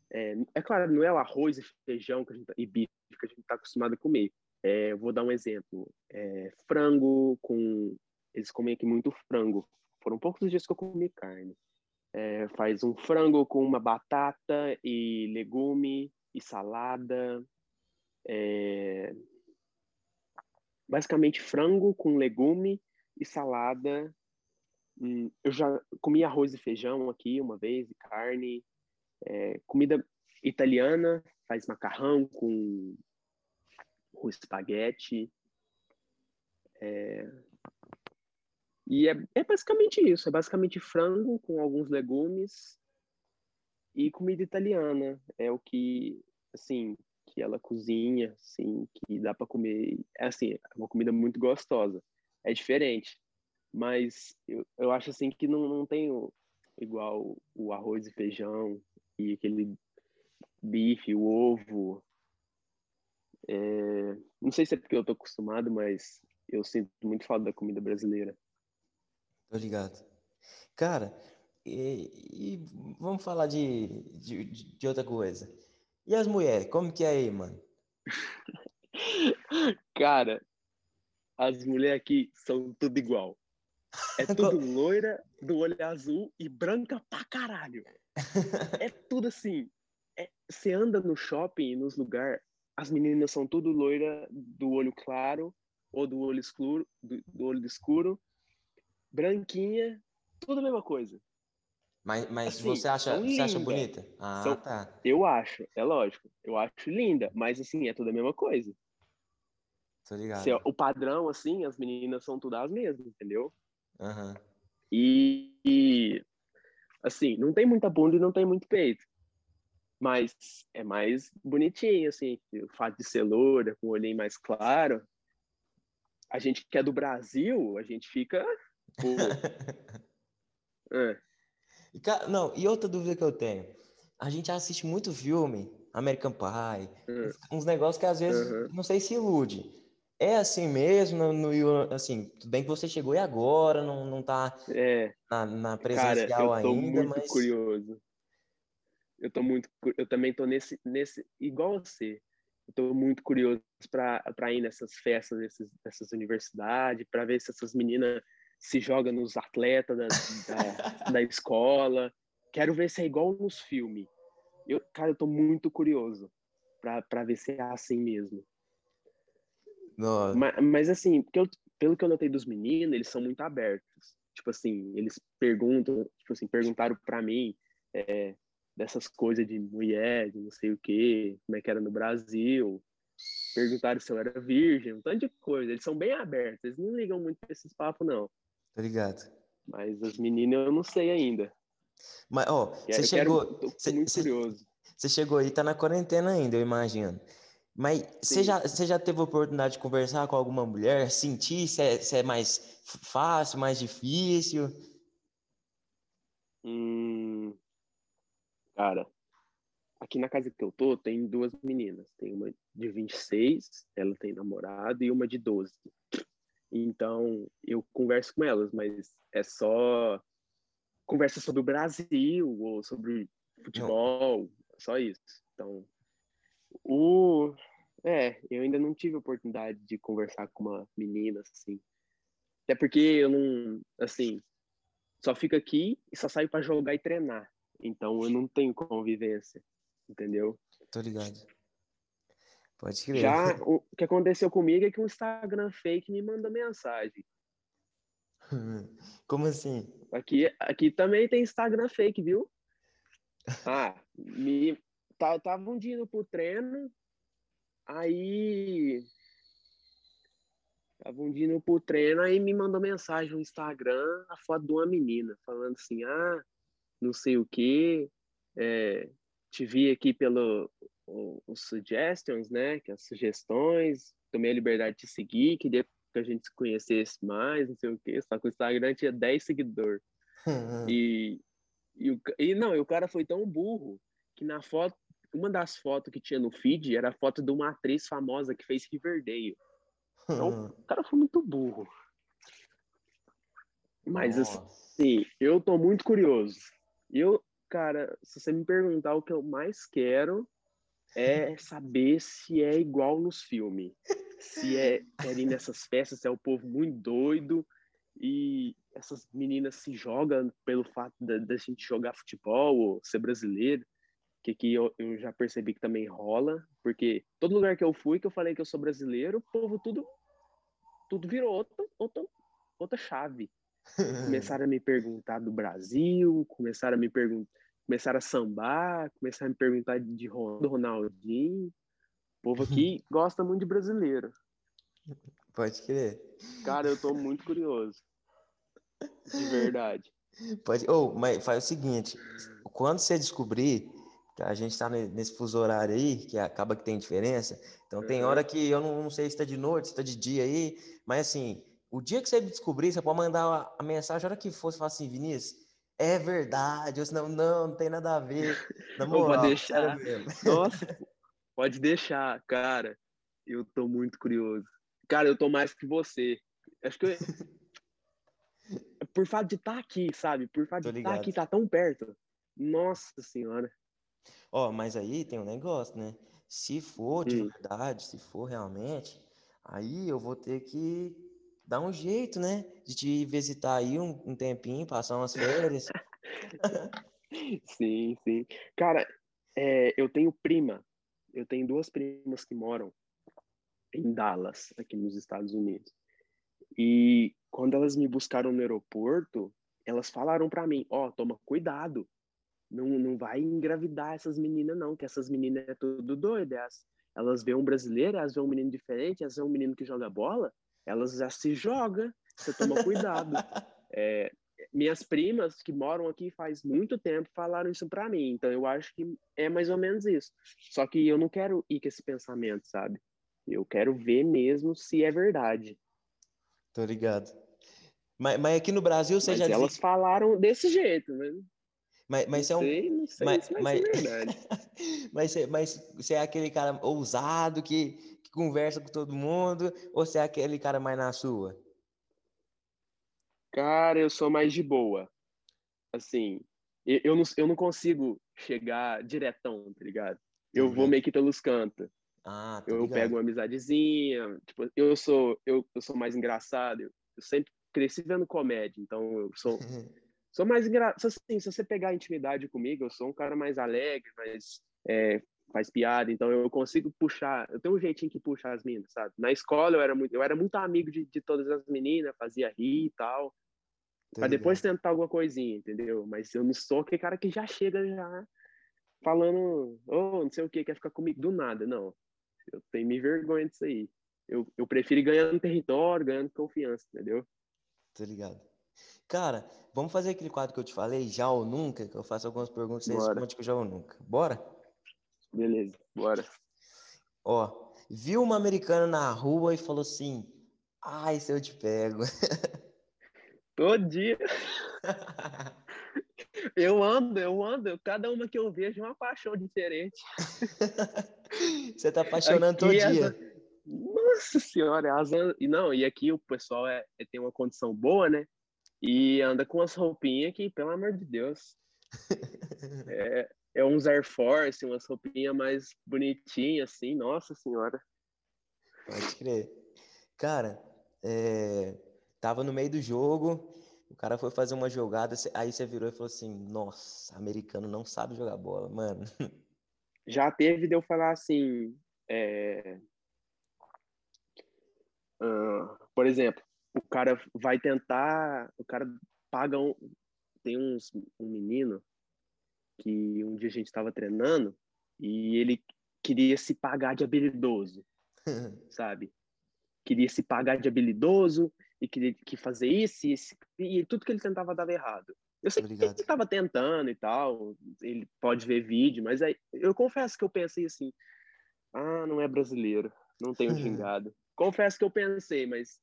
É, é claro, não é o arroz e feijão que a gente, tá, e bife que a gente está acostumado a comer. É, vou dar um exemplo. É, frango com... Eles comem aqui muito frango. Foram poucos dias que eu comi carne. É, faz um frango com uma batata e legume e salada. É, basicamente frango com legume e salada. Hum, eu já comi arroz e feijão aqui uma vez, e carne. É, comida italiana, faz macarrão com o espaguete. É, e é, é basicamente isso, é basicamente frango com alguns legumes e comida italiana. É o que, assim, que ela cozinha, assim, que dá para comer. É assim, é uma comida muito gostosa. É diferente, mas eu, eu acho assim que não, não tem o, igual o arroz e feijão e aquele bife, o ovo. É, não sei se é porque eu tô acostumado, mas eu sinto muito falta da comida brasileira. Tô ligado. Cara, e, e vamos falar de, de, de, outra coisa. E as mulheres, como que é aí, mano? [LAUGHS] Cara, as mulheres aqui são tudo igual. É [LAUGHS] tudo loira, do olho azul e branca pra caralho. [LAUGHS] É tudo assim. É, você anda no shopping, nos lugares, as meninas são tudo loira do olho claro ou do olho escuro, do, do olho escuro, branquinha, tudo a mesma coisa. Mas, mas assim, você acha, você acha bonita? Ah, são, tá. Eu acho, é lógico. Eu acho linda, mas assim, é tudo a mesma coisa. Tô ligado. Se, o padrão, assim, as meninas são todas as mesmas, entendeu? Uhum. E, e, assim, não tem muita bunda e não tem muito peito. Mas é mais bonitinho, assim. O fato de ser loura, com o olhinho mais claro. A gente que é do Brasil, a gente fica [LAUGHS] é. Não, e outra dúvida que eu tenho. A gente assiste muito filme, American Pie, uhum. uns negócios que às vezes, uhum. não sei se ilude. É assim mesmo, no, no, assim, tudo bem que você chegou e agora, não, não tá é. na, na presencial Cara, eu tô ainda, muito mas... curioso. Eu tô muito, eu também tô nesse, nesse igual você. Tô muito curioso para ir nessas festas, nessas, nessas universidades, para ver se essas meninas se joga nos atletas da, da, [LAUGHS] da escola. Quero ver se é igual nos filmes. Eu, cara, eu tô muito curioso para ver se é assim mesmo. Mas, mas, assim, eu, pelo que eu notei dos meninos, eles são muito abertos. Tipo assim, eles perguntam, tipo assim, perguntaram para mim é, dessas coisas de mulher, de não sei o quê, como é que era no Brasil. Perguntaram se eu era virgem, um tanto de coisa. Eles são bem abertos, eles não ligam muito pra esses papos, não. Tá ligado. Mas as meninas eu não sei ainda. Mas, ó, você chegou. Quero, muito cê, curioso. Você chegou aí, tá na quarentena ainda, eu imagino. Mas você já, você já teve a oportunidade de conversar com alguma mulher, sentir se é, se é mais fácil, mais difícil? Hum, cara, aqui na casa que eu tô, tem duas meninas. Tem uma de 26, ela tem namorado, e uma de 12. Então, eu converso com elas, mas é só conversa sobre o Brasil ou sobre futebol, só isso. Então, o é, eu ainda não tive oportunidade de conversar com uma menina assim. Até porque eu não, assim, só fico aqui e só saio para jogar e treinar. Então, eu não tenho convivência, entendeu? Tô ligado. Pode crer. Já o que aconteceu comigo é que o Instagram fake me manda mensagem. [LAUGHS] Como assim? Aqui, aqui também tem Instagram fake, viu? Ah, me tava um dia indo pro treino, aí tava um dia indo pro treino, aí me mandou mensagem no Instagram, a foto de uma menina, falando assim, ah, não sei o que, é, te vi aqui pelo os suggestions, né, que as sugestões, tomei a liberdade de seguir, queria que a gente se conhecesse mais, não sei o quê, só que o Instagram tinha 10 seguidores. e, e, o, e não, e o cara foi tão burro que na foto, uma das fotos que tinha no feed era a foto de uma atriz famosa que fez Riverdale. Então, o cara foi muito burro. Mas Nossa. assim, eu tô muito curioso. Eu cara, se você me perguntar o que eu mais quero é saber se é igual nos filmes. Se é, é nessas festas, se é o povo muito doido e essas meninas se jogam pelo fato da gente jogar futebol ou ser brasileiro, que aqui eu, eu, já percebi que também rola, porque todo lugar que eu fui, que eu falei que eu sou brasileiro, o povo tudo, tudo virou outra, outra, outra chave. Começaram a me perguntar do Brasil, começaram a me perguntar, começaram a sambar, começaram a me perguntar de Ronaldinho. O povo aqui [LAUGHS] gosta muito de brasileiro. Pode crer. Cara, eu tô muito curioso. De verdade. Pode. Oh, mas faz o seguinte: quando você descobrir que a gente está nesse fuso horário aí, que acaba que tem diferença, então tem hora que eu não, não sei se está de noite, se está de dia aí, mas assim, o dia que você descobrir, você pode mandar a mensagem, a hora que for, você fala assim, Vinícius, é verdade, ou senão, não, não tem nada a ver. Na [LAUGHS] moral, pode deixar. [LAUGHS] Nossa, pode deixar, cara. Eu tô muito curioso. Cara, eu tô mais que você. Acho que eu... [LAUGHS] por fato de estar tá aqui, sabe? Por fato tô de estar tá aqui, tá tão perto. Nossa senhora. Ó, oh, mas aí tem um negócio, né? Se for de hum. verdade, se for realmente, aí eu vou ter que dar um jeito, né? De te visitar aí um, um tempinho, passar umas férias. [LAUGHS] sim, sim. Cara, é, eu tenho prima. Eu tenho duas primas que moram em Dallas, aqui nos Estados Unidos. E quando elas me buscaram no aeroporto, elas falaram para mim: Ó, oh, toma cuidado. Não, não vai engravidar essas meninas, não, que essas meninas é tudo doido. Elas, elas um brasileiro, elas veem um menino diferente, elas veem um menino que joga bola, elas já se jogam. Você toma cuidado. [LAUGHS] é, minhas primas que moram aqui faz muito tempo falaram isso para mim, então eu acho que é mais ou menos isso. Só que eu não quero ir com esse pensamento, sabe? Eu quero ver mesmo se é verdade. Tô ligado. Mas, mas aqui no Brasil você mas já elas falaram desse jeito, né? Mas, mas não é um. Sei, não sei mas, mas, é [LAUGHS] verdade. mas, você, mas você é aquele cara ousado que, que conversa com todo mundo, ou você é aquele cara mais na sua? Cara, eu sou mais de boa. Assim, eu, eu, não, eu não consigo chegar diretão, tá ligado? Eu uhum. vou meio que pelos cantos. Ah, eu ligado. pego uma amizadezinha, tipo, eu sou eu, eu sou mais engraçado, eu, eu sempre cresci vendo comédia, então eu sou [LAUGHS] sou mais engraçado, assim, se você pegar intimidade comigo, eu sou um cara mais alegre, mais é, faz piada, então eu consigo puxar, eu tenho um jeitinho que puxa as meninas, sabe? Na escola eu era muito, eu era muito amigo de, de todas as meninas, fazia rir e tal, para depois tentar alguma coisinha, entendeu? Mas eu não sou aquele cara que já chega já falando, oh, não sei o que, quer ficar comigo do nada, não. Eu tenho me vergonha disso aí. Eu, eu prefiro ganhando território, ganhando confiança, entendeu? Tá ligado. Cara, vamos fazer aquele quadro que eu te falei, já ou nunca, que eu faço algumas perguntas e responde que já ou nunca. Bora? Beleza, bora. Ó, viu uma americana na rua e falou assim: Ai, se eu te pego. [LAUGHS] Todo dia. [LAUGHS] eu ando, eu ando, cada uma que eu vejo é uma paixão diferente. [LAUGHS] Você tá apaixonando aqui todo dia. Nossa senhora, as... e não, e aqui o pessoal é, é, tem uma condição boa, né? E anda com as roupinhas que, pelo amor de Deus, [LAUGHS] é, é uns Air Force, umas roupinhas mais bonitinhas, assim, nossa senhora. Pode crer. Cara, é, tava no meio do jogo, o cara foi fazer uma jogada, aí você virou e falou assim: Nossa, americano não sabe jogar bola, mano. [LAUGHS] Já teve de eu falar assim: é... uh, Por exemplo, o cara vai tentar, o cara paga um. Tem uns, um menino que um dia a gente estava treinando e ele queria se pagar de habilidoso, [LAUGHS] sabe? Queria se pagar de habilidoso e queria que fazer isso e, isso, e tudo que ele tentava dava errado. Eu sei Obrigado. que ele estava tentando e tal, ele pode ver vídeo, mas aí, eu confesso que eu pensei assim, ah, não é brasileiro, não tenho [LAUGHS] gingado. confesso que eu pensei, mas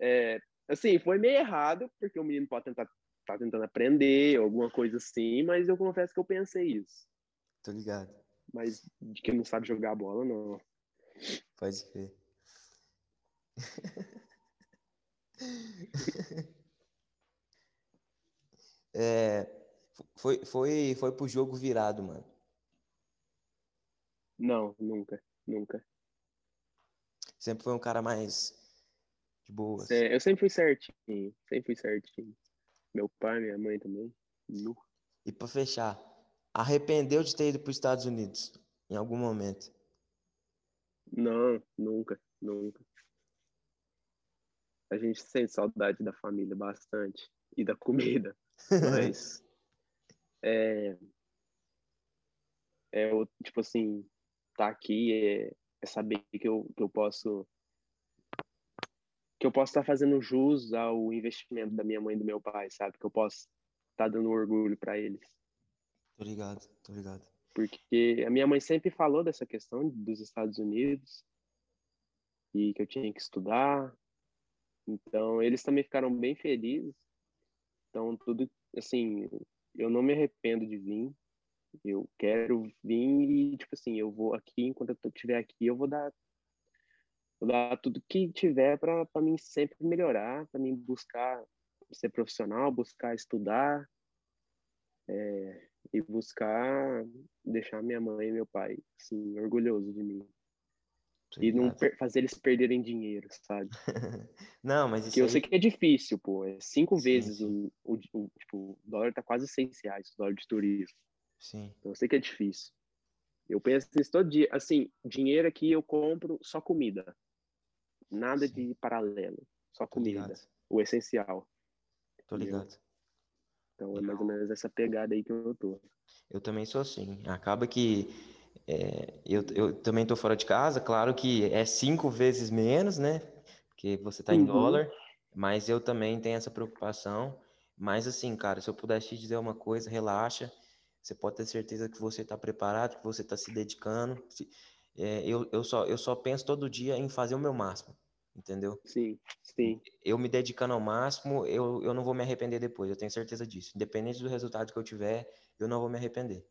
é, assim, foi meio errado, porque o menino pode tentar tá tentando aprender, alguma coisa assim, mas eu confesso que eu pensei isso. Tô ligado. Mas de que não sabe jogar bola, não. Pode crer. [LAUGHS] é, Foi, foi, foi pro jogo virado, mano. Não, nunca, nunca. Sempre foi um cara mais de boas. É, eu sempre fui certinho, sempre fui certinho. Meu pai, minha mãe também. Nu. E para fechar, arrependeu de ter ido para os Estados Unidos em algum momento? Não, nunca, nunca. A gente sente saudade da família bastante e da comida, [LAUGHS] mas é, é tipo assim, tá aqui é, é saber que eu, que eu posso que eu posso estar tá fazendo jus ao investimento da minha mãe e do meu pai, sabe? Que eu posso estar tá dando orgulho para eles. Tô ligado, tô ligado. Porque a minha mãe sempre falou dessa questão dos Estados Unidos e que eu tinha que estudar. Então, eles também ficaram bem felizes. Então, tudo, assim, eu não me arrependo de vir. Eu quero vir e, tipo assim, eu vou aqui, enquanto eu estiver aqui, eu vou dar Vou dar tudo que tiver para mim sempre melhorar, para mim buscar ser profissional, buscar estudar é, e buscar deixar minha mãe e meu pai assim, orgulhosos de mim. e não fazer eles perderem dinheiro, sabe? [LAUGHS] não, mas isso que aí... eu sei que é difícil, pô. É cinco sim, vezes sim. O, o, o, tipo, o dólar tá quase seis reais, o dólar de turismo. Sim. Então eu sei que é difícil. Eu penso nisso todo dia. Assim, dinheiro aqui eu compro só comida. Nada Sim. de paralelo. Só comida. O essencial. Tô ligado. Então é mais ou menos essa pegada aí que eu tô. Eu também sou assim. Acaba que é, eu, eu também tô fora de casa, claro que é cinco vezes menos, né? Porque você tá em uhum. dólar, mas eu também tenho essa preocupação. Mas assim, cara, se eu pudesse te dizer uma coisa, relaxa. Você pode ter certeza que você está preparado, que você está se dedicando. É, eu, eu, só, eu só penso todo dia em fazer o meu máximo, entendeu? Sim, sim. Eu me dedicando ao máximo, eu, eu não vou me arrepender depois, eu tenho certeza disso. Independente do resultado que eu tiver, eu não vou me arrepender.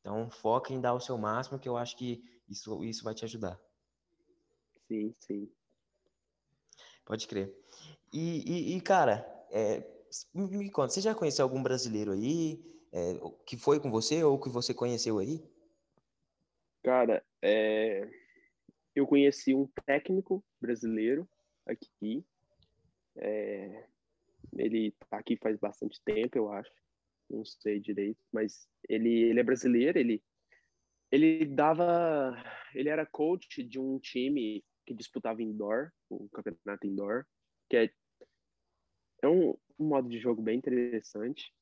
Então, foca em dar o seu máximo, que eu acho que isso, isso vai te ajudar. Sim, sim. Pode crer. E, e, e cara, é, me conta, você já conheceu algum brasileiro aí é, que foi com você ou que você conheceu aí? Cara, é, eu conheci um técnico brasileiro aqui. É, ele tá aqui faz bastante tempo, eu acho. Não sei direito, mas ele, ele é brasileiro, ele ele dava, ele era coach de um time que disputava indoor, o campeonato indoor, que é, é um, um modo de jogo bem interessante.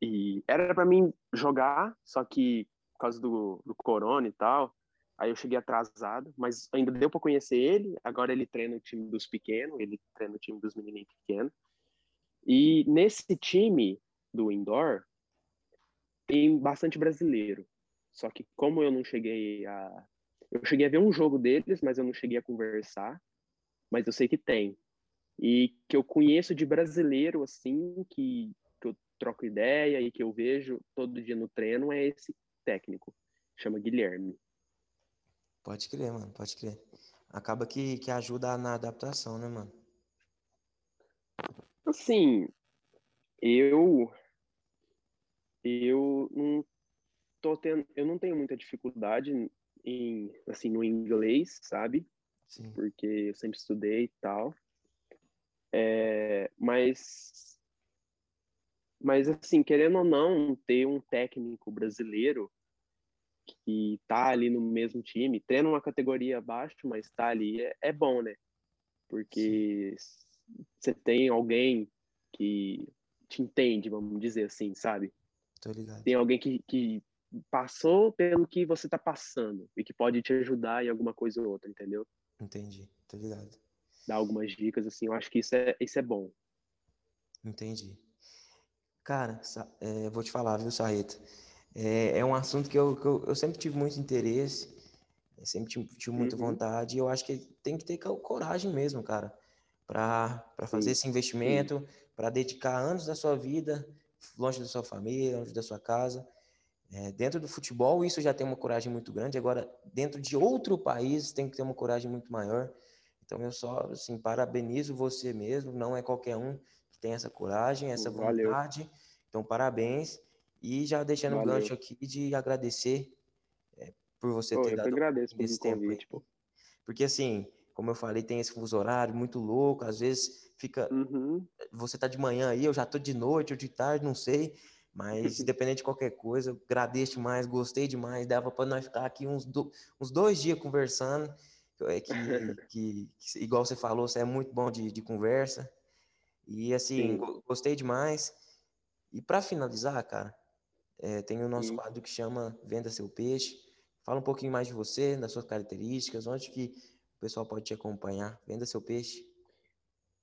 E era para mim jogar, só que por causa do, do corona e tal. Aí eu cheguei atrasado, mas ainda deu para conhecer ele. Agora ele treina o time dos pequenos, ele treina o time dos menininhos pequenos. E nesse time do indoor tem bastante brasileiro. Só que como eu não cheguei a eu cheguei a ver um jogo deles, mas eu não cheguei a conversar. Mas eu sei que tem. E que eu conheço de brasileiro assim que, que eu troco ideia e que eu vejo todo dia no treino é esse técnico, chama Guilherme. Pode crer, mano, pode crer. Acaba que, que ajuda na adaptação, né, mano? Assim, eu eu não tô tendo, eu não tenho muita dificuldade em assim no inglês, sabe? Sim. Porque eu sempre estudei e tal. É, mas mas assim, querendo ou não, ter um técnico brasileiro que tá ali no mesmo time, tendo uma categoria abaixo, mas tá ali, é, é bom, né? Porque você tem alguém que te entende, vamos dizer assim, sabe? Tô ligado. Tem alguém que, que passou pelo que você tá passando e que pode te ajudar em alguma coisa ou outra, entendeu? Entendi, tô ligado. Dar algumas dicas, assim, eu acho que isso é, isso é bom. Entendi. Cara, é, vou te falar, viu, Sarreta? É, é um assunto que eu, que eu, eu, sempre tive muito interesse, sempre tive, tive muita uhum. vontade, e eu acho que tem que ter coragem mesmo, cara, para fazer esse investimento, para dedicar anos da sua vida longe da sua família, longe da sua casa. É, dentro do futebol, isso já tem uma coragem muito grande, agora, dentro de outro país, tem que ter uma coragem muito maior. Então, eu só, assim, parabenizo você mesmo, não é qualquer um que tem essa coragem, essa Valeu. vontade. Então, parabéns. E já deixando o gancho aqui de agradecer é, por você pô, ter eu dado agradeço esse tempo convite, pô. Porque assim, como eu falei, tem esse fuso horário muito louco, às vezes fica. Uhum. Você tá de manhã aí, eu já tô de noite ou de tarde, não sei. Mas, [LAUGHS] independente de qualquer coisa, eu agradeço demais, gostei demais. Dava para nós ficar aqui uns, do, uns dois dias conversando. É que, [LAUGHS] que, que, igual você falou, você é muito bom de, de conversa. E, assim, gostei demais. E, para finalizar, cara, é, tem o nosso Sim. quadro que chama Venda Seu Peixe. Fala um pouquinho mais de você, das suas características, onde que o pessoal pode te acompanhar. Venda Seu Peixe.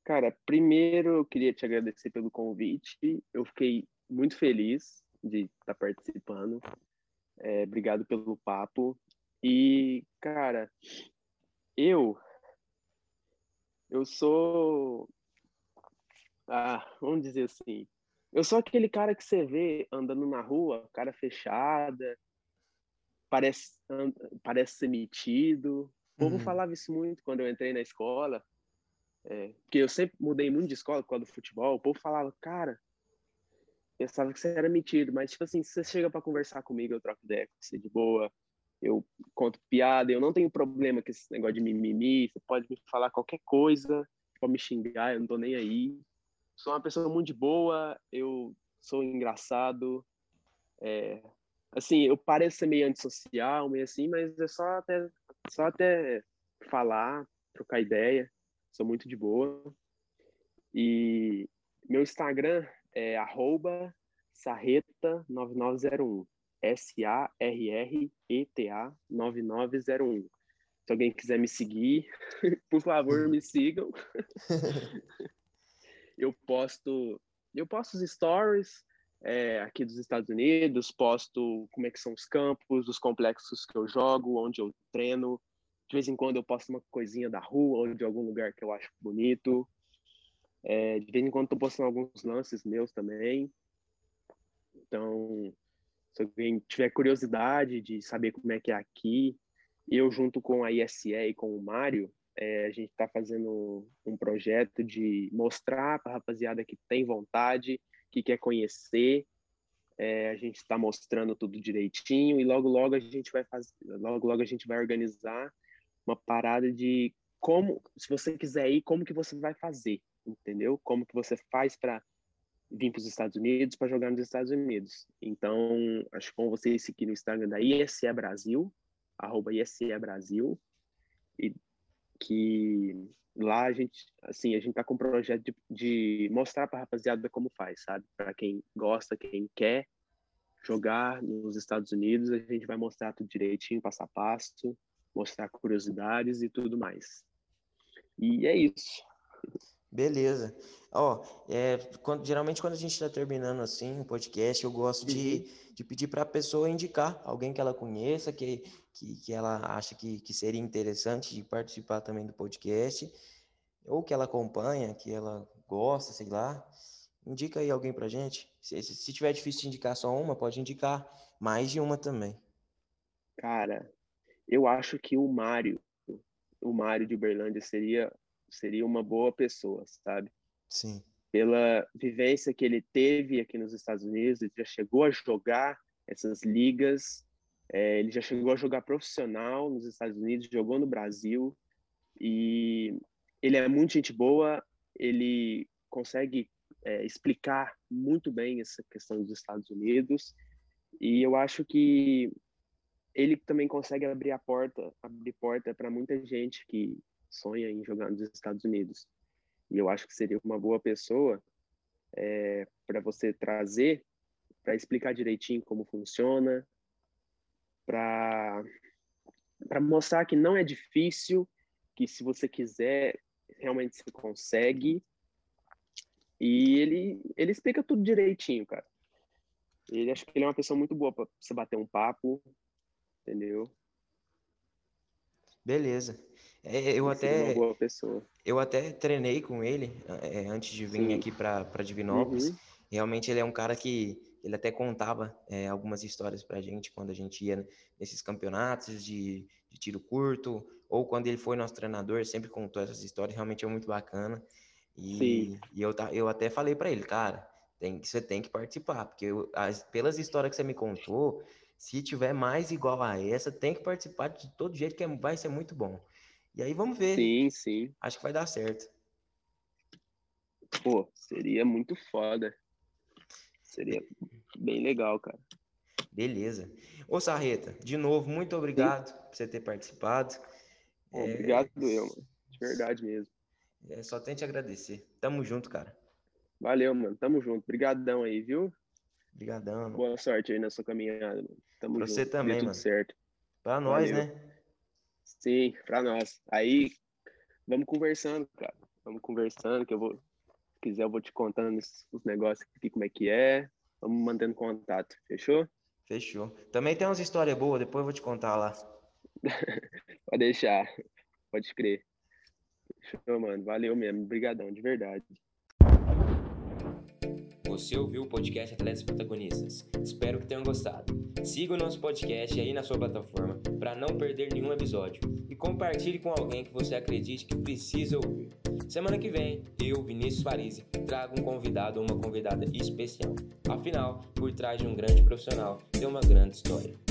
Cara, primeiro eu queria te agradecer pelo convite. Eu fiquei muito feliz de estar tá participando. É, obrigado pelo papo. E, cara, eu eu sou ah, vamos dizer assim, eu sou aquele cara que você vê andando na rua, cara fechada, parece parece ser metido. O povo uhum. falava isso muito quando eu entrei na escola, é, porque eu sempre mudei muito de escola por causa do futebol. O povo falava, cara, pensava que você era metido, mas, tipo assim, se você chega para conversar comigo, eu troco ideia com você de boa, eu conto piada, eu não tenho problema com esse negócio de mimimi, você pode me falar qualquer coisa, pode me xingar, eu não tô nem aí. Sou uma pessoa muito boa, eu sou engraçado, é, assim, eu pareço ser meio antissocial, meio assim, mas é só até, só até falar, trocar ideia, sou muito de boa. E meu Instagram é arroba sarreta9901. S-A-R-R-E-T-A 9901. Se alguém quiser me seguir, [LAUGHS] por favor, me sigam. [LAUGHS] eu posto, eu posto os stories é, aqui dos Estados Unidos, posto como é que são os campos, os complexos que eu jogo, onde eu treino. De vez em quando eu posto uma coisinha da rua ou de algum lugar que eu acho bonito. É, de vez em quando estou postando alguns lances meus também. Então, se alguém tiver curiosidade de saber como é que é aqui, eu junto com a ISE e com o Mário, é, a gente está fazendo um projeto de mostrar para a rapaziada que tem vontade, que quer conhecer. É, a gente está mostrando tudo direitinho e logo logo a gente vai fazer, logo logo a gente vai organizar uma parada de como, se você quiser ir, como que você vai fazer entendeu? Como que você faz para vir para os Estados Unidos para jogar nos Estados Unidos. Então, acho que com vocês seguir no Instagram da ISE Brasil, arroba ISE Brasil, e que lá a gente, assim, a gente tá com um projeto de, de mostrar para rapaziada como faz, sabe? Para quem gosta, quem quer jogar nos Estados Unidos, a gente vai mostrar tudo direitinho, passo a passo, mostrar curiosidades e tudo mais. E é isso. Beleza. Ó, é, quando, geralmente quando a gente está terminando assim o um podcast, eu gosto de, uhum. de pedir para a pessoa indicar alguém que ela conheça, que, que, que ela acha que, que seria interessante de participar também do podcast, ou que ela acompanha, que ela gosta, sei lá. Indica aí alguém para gente. Se, se, se tiver difícil de indicar só uma, pode indicar mais de uma também. Cara, eu acho que o Mário, o Mário de Uberlândia seria seria uma boa pessoa, sabe? Sim. Pela vivência que ele teve aqui nos Estados Unidos, ele já chegou a jogar essas ligas, é, ele já chegou a jogar profissional nos Estados Unidos, jogou no Brasil e ele é muito gente boa, ele consegue é, explicar muito bem essa questão dos Estados Unidos e eu acho que ele também consegue abrir a porta, abrir porta para muita gente que sonha em jogar nos Estados Unidos. E eu acho que seria uma boa pessoa é, para você trazer, para explicar direitinho como funciona, para mostrar que não é difícil, que se você quiser realmente você consegue. E ele ele explica tudo direitinho, cara. Ele acho que ele é uma pessoa muito boa para você bater um papo, entendeu? Beleza. É, eu até eu até treinei com ele é, antes de vir Sim. aqui para Divinópolis. Uhum. Realmente ele é um cara que ele até contava é, algumas histórias para a gente quando a gente ia nesses campeonatos de, de, tiro curto ou quando ele foi nosso treinador, sempre contou essas histórias. Realmente é muito bacana. E, e eu, eu até falei para ele, cara, Tem, você tem que participar, porque eu, as, pelas histórias que você me contou, se tiver mais igual a essa, tem que participar de todo jeito, que é, vai ser muito bom. E aí vamos ver. Sim, sim. Acho que vai dar certo. Pô, seria muito foda. Seria bem legal, cara. Beleza. Ô, Sarreta, de novo, muito obrigado sim. por você ter participado. Obrigado é... eu, mano. De verdade mesmo. É, só tem te agradecer. Tamo junto, cara. Valeu, mano. Tamo junto. Obrigadão aí, viu? Obrigadão. Boa sorte aí na sua caminhada, mano. Tamo pra junto. você também, tudo mano. certo. Pra nós, Valeu. né? Sim, pra nós. Aí, vamos conversando, cara. Vamos conversando, que eu vou... Se quiser, eu vou te contando os negócios aqui, como é que é. Vamos mantendo contato. Fechou? Fechou. Também tem umas histórias boas, depois eu vou te contar lá. [LAUGHS] Pode deixar. Pode crer. Fechou, mano. Valeu mesmo. Obrigadão, de verdade. Você ouviu o podcast Atletas Protagonistas. Espero que tenham gostado. Siga o nosso podcast aí na sua plataforma para não perder nenhum episódio e compartilhe com alguém que você acredite que precisa ouvir. Semana que vem, eu, Vinícius Farise, trago um convidado ou uma convidada especial. Afinal, por trás de um grande profissional tem uma grande história.